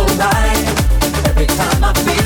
so right every time I feel.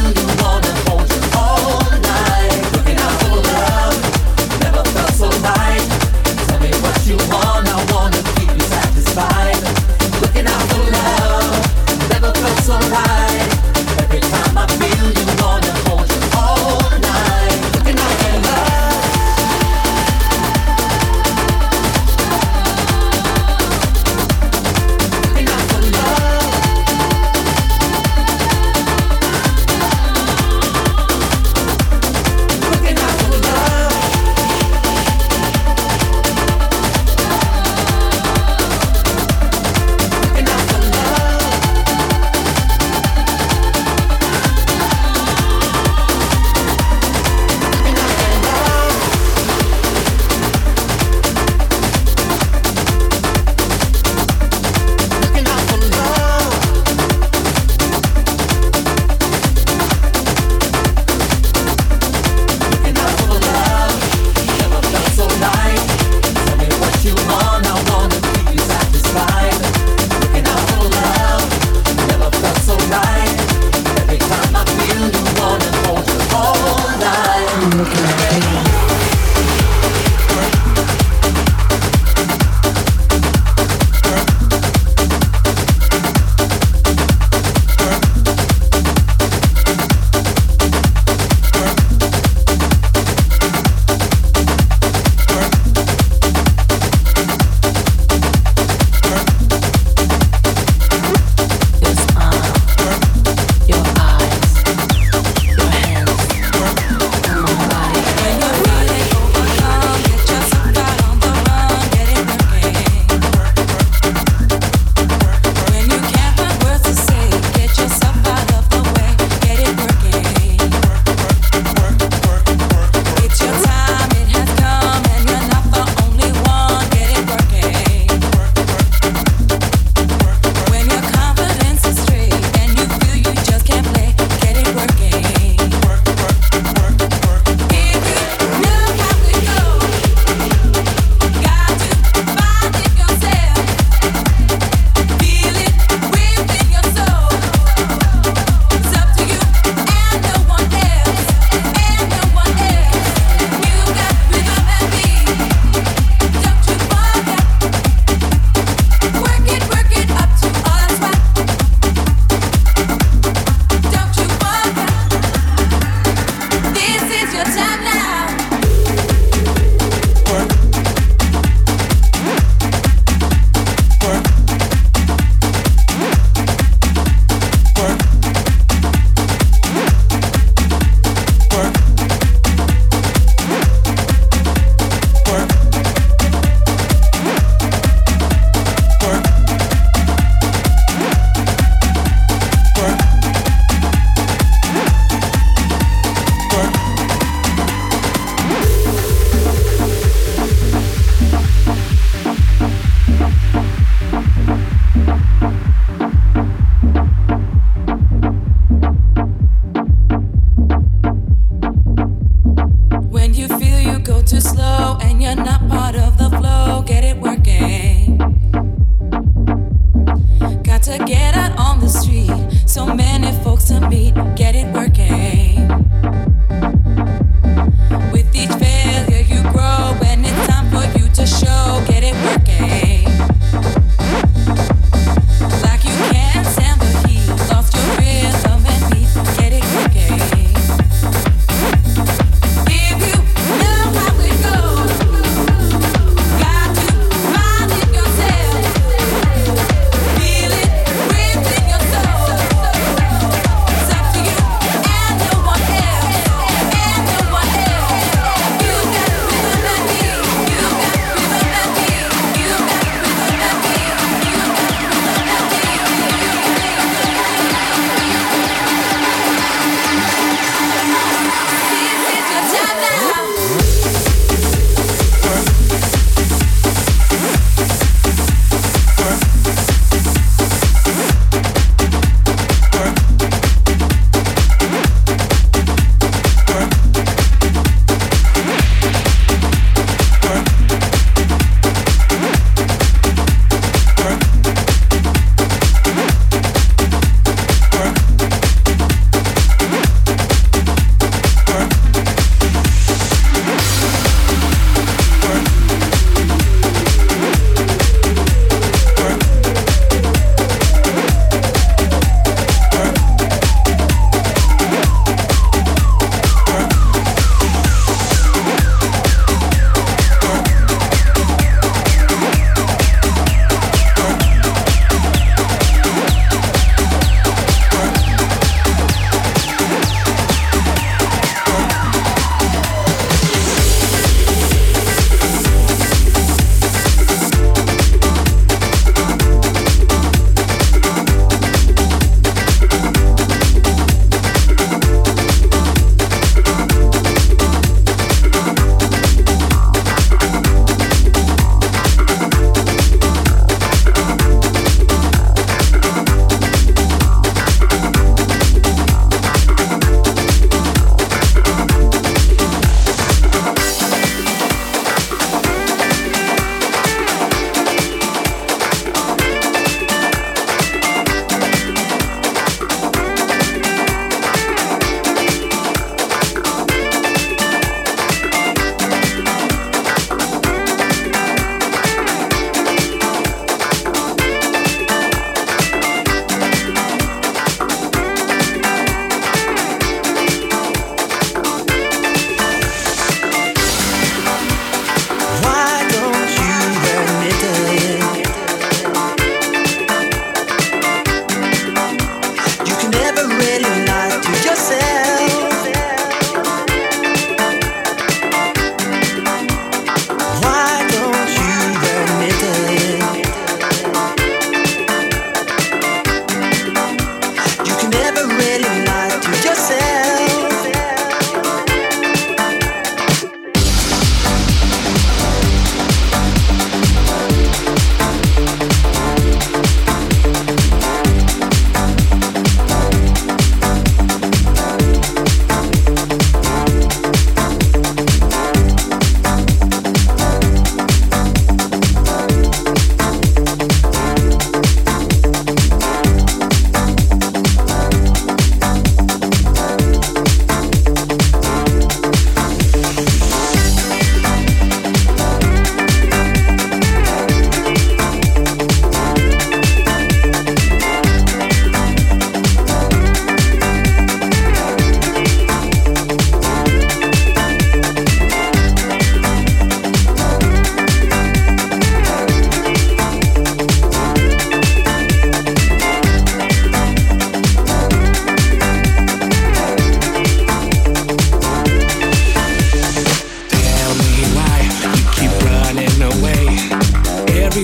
Why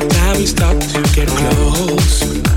don't to get it?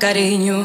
Cariño.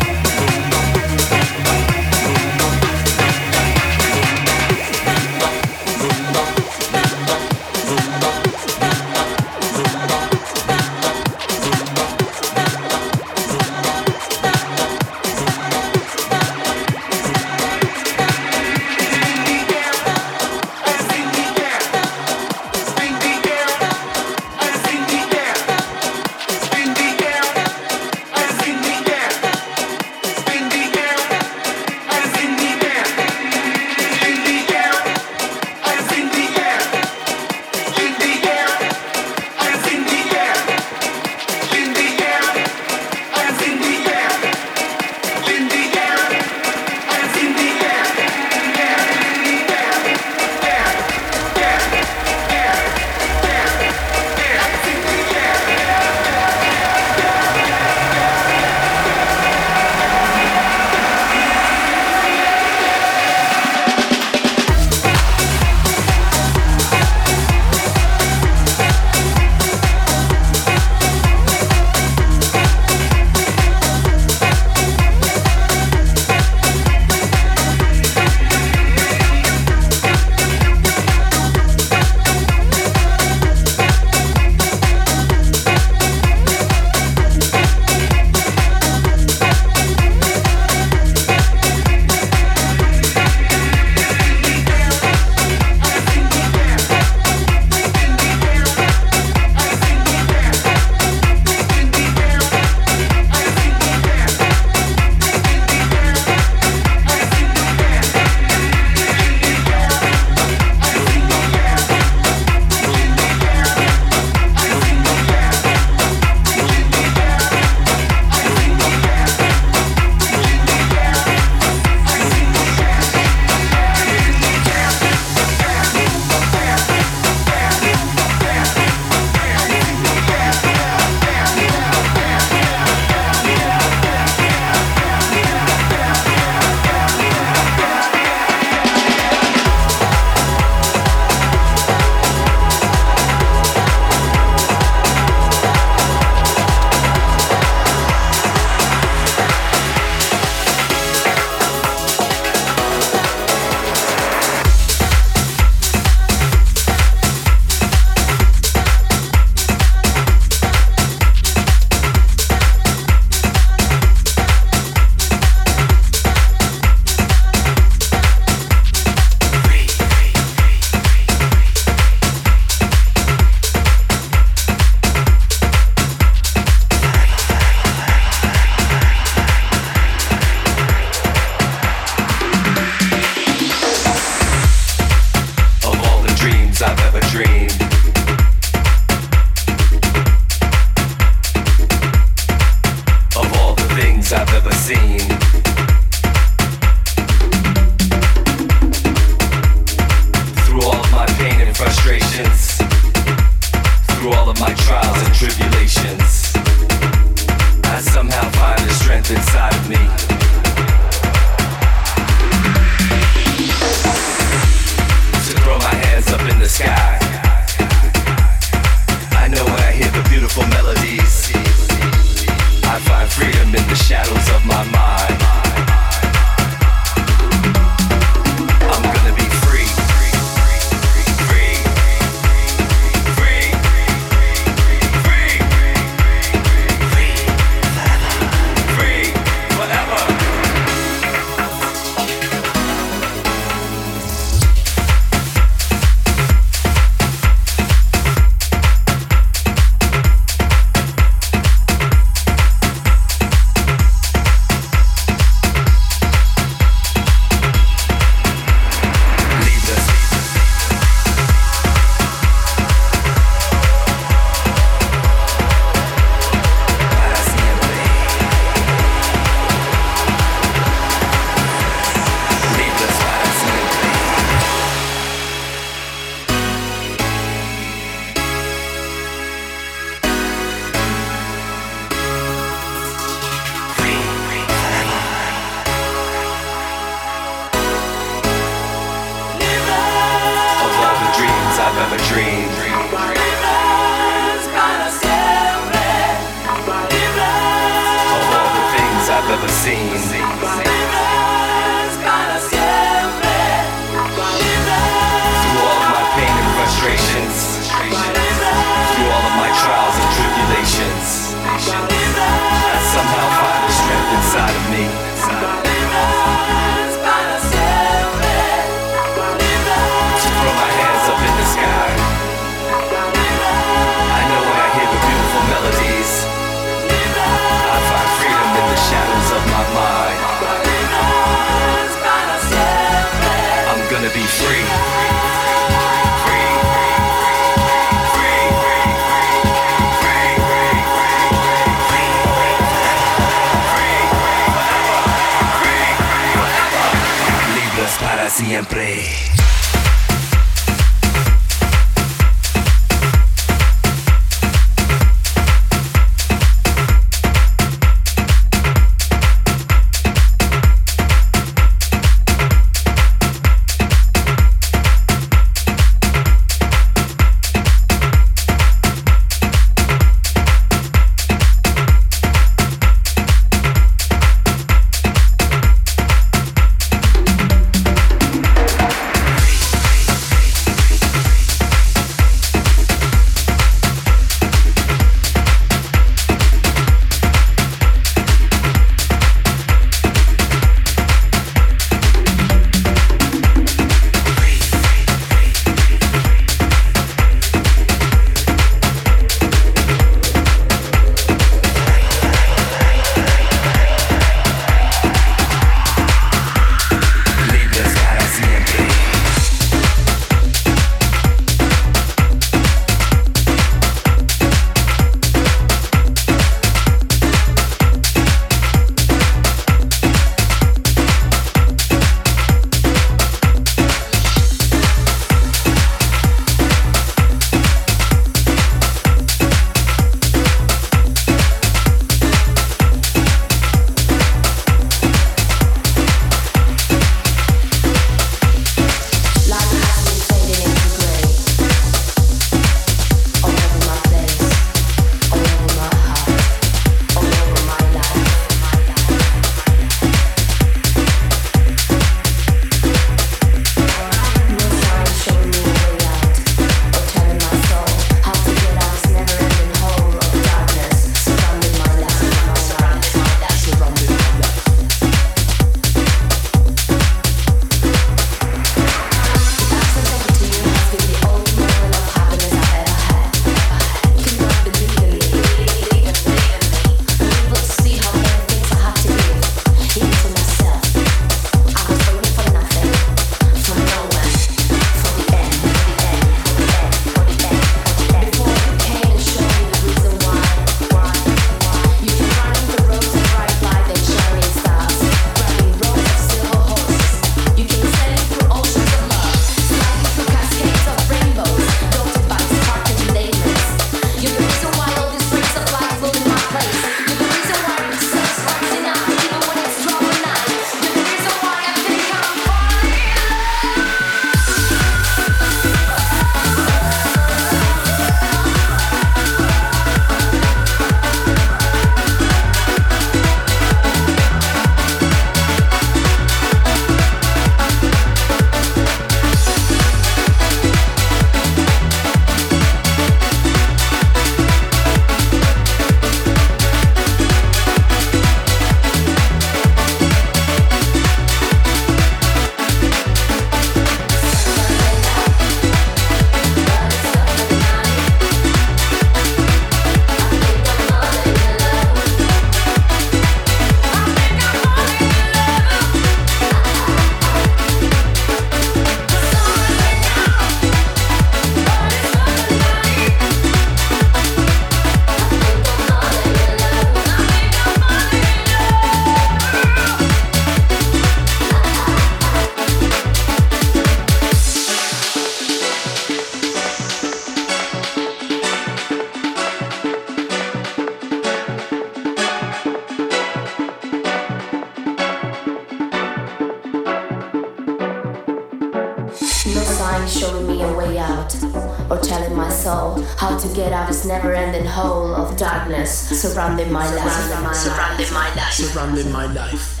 To get out this never-ending hole of darkness surrounding my life. Surrounding my life. Surrounding my life.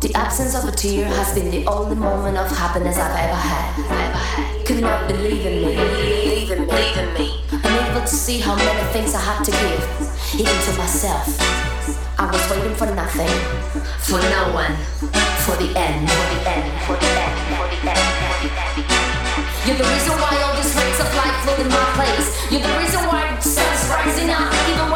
The absence of a tear has been the only moment of happiness I've ever had. Could not believe in me, believe in me, believe in me. Unable to see how many things I had to give, even to myself. I was waiting for nothing, for no one, for the end, for the end, for the end, for the end, the reason why all these rays of light flow in my place. You're the reason why the sun's rising up, even